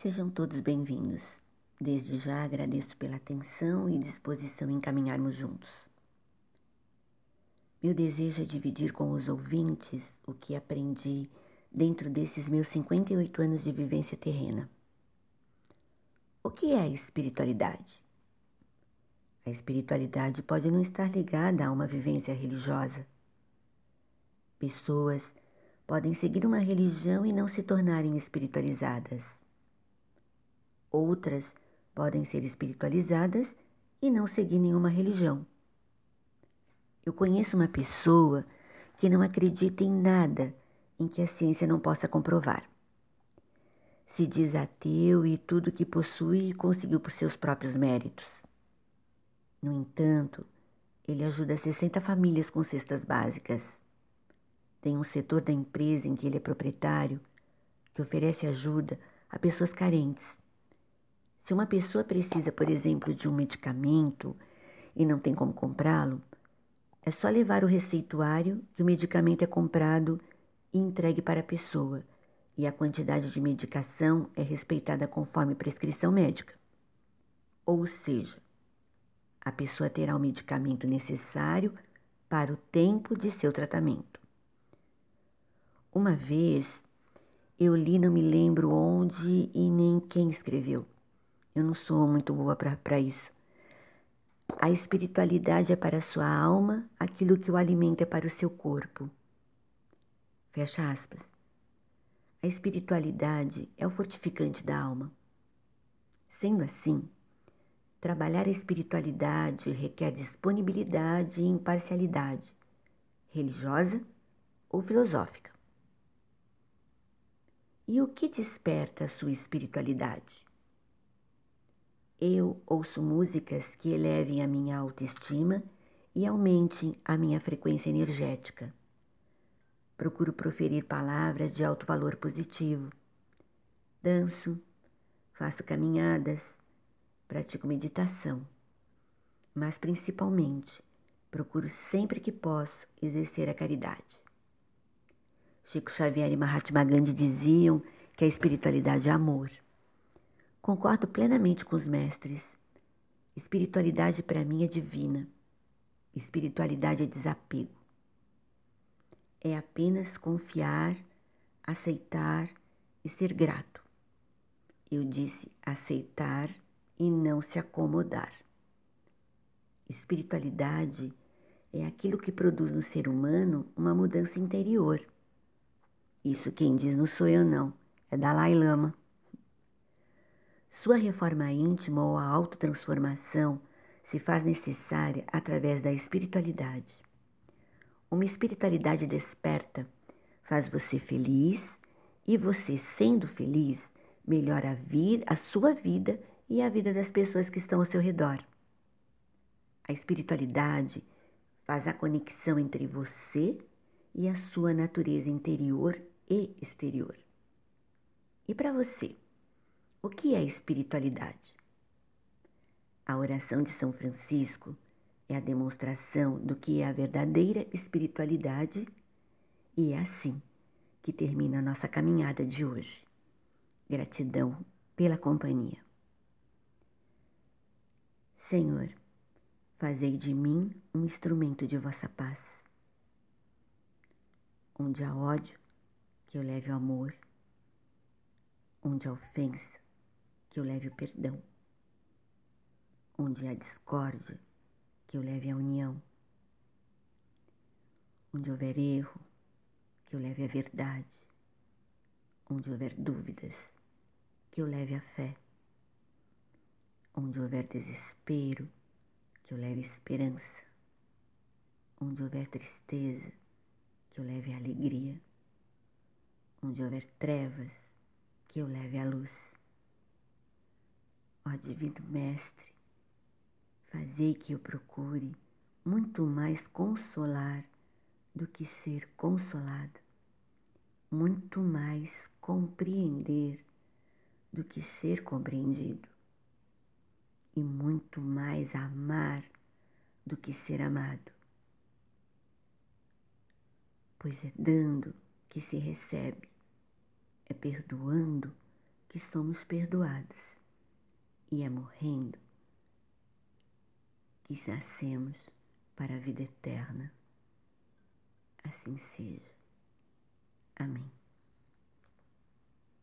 Sejam todos bem-vindos. Desde já agradeço pela atenção e disposição em caminharmos juntos. Meu desejo é dividir com os ouvintes o que aprendi dentro desses meus 58 anos de vivência terrena. O que é a espiritualidade? A espiritualidade pode não estar ligada a uma vivência religiosa. Pessoas podem seguir uma religião e não se tornarem espiritualizadas. Outras podem ser espiritualizadas e não seguir nenhuma religião. Eu conheço uma pessoa que não acredita em nada em que a ciência não possa comprovar. Se diz ateu e tudo que possui conseguiu por seus próprios méritos. No entanto, ele ajuda 60 famílias com cestas básicas. Tem um setor da empresa em que ele é proprietário que oferece ajuda a pessoas carentes se uma pessoa precisa, por exemplo, de um medicamento e não tem como comprá-lo, é só levar o receituário que o medicamento é comprado e entregue para a pessoa, e a quantidade de medicação é respeitada conforme prescrição médica. Ou seja, a pessoa terá o medicamento necessário para o tempo de seu tratamento. Uma vez eu li, não me lembro onde e nem quem escreveu eu não sou muito boa para isso. A espiritualidade é para a sua alma aquilo que o alimento é para o seu corpo. Fecha aspas. A espiritualidade é o fortificante da alma. Sendo assim, trabalhar a espiritualidade requer disponibilidade e imparcialidade, religiosa ou filosófica. E o que desperta a sua espiritualidade? Eu ouço músicas que elevem a minha autoestima e aumentem a minha frequência energética. Procuro proferir palavras de alto valor positivo. Danço, faço caminhadas, pratico meditação, mas principalmente procuro sempre que posso exercer a caridade. Chico Xavier e Mahatma Gandhi diziam que a espiritualidade é amor. Concordo plenamente com os mestres. Espiritualidade para mim é divina. Espiritualidade é desapego. É apenas confiar, aceitar e ser grato. Eu disse aceitar e não se acomodar. Espiritualidade é aquilo que produz no ser humano uma mudança interior. Isso quem diz não sou eu não, é Dalai Lama. Sua reforma íntima ou a autotransformação se faz necessária através da espiritualidade. Uma espiritualidade desperta faz você feliz e você, sendo feliz, melhora a, vida, a sua vida e a vida das pessoas que estão ao seu redor. A espiritualidade faz a conexão entre você e a sua natureza interior e exterior. E para você? O que é espiritualidade? A oração de São Francisco é a demonstração do que é a verdadeira espiritualidade e é assim que termina a nossa caminhada de hoje. Gratidão pela companhia. Senhor, fazei de mim um instrumento de vossa paz. Onde há ódio, que eu leve o amor. Onde há ofensa, que eu leve o perdão. Onde há discórdia, que eu leve a união. Onde houver erro, que eu leve a verdade. Onde houver dúvidas, que eu leve a fé. Onde houver desespero, que eu leve esperança. Onde houver tristeza, que eu leve a alegria. Onde houver trevas, que eu leve a luz. Ó Divino Mestre, fazei que eu procure muito mais consolar do que ser consolado, muito mais compreender do que ser compreendido, e muito mais amar do que ser amado. Pois é dando que se recebe, é perdoando que somos perdoados e é morrendo que nascemos para a vida eterna. Assim seja. Amém.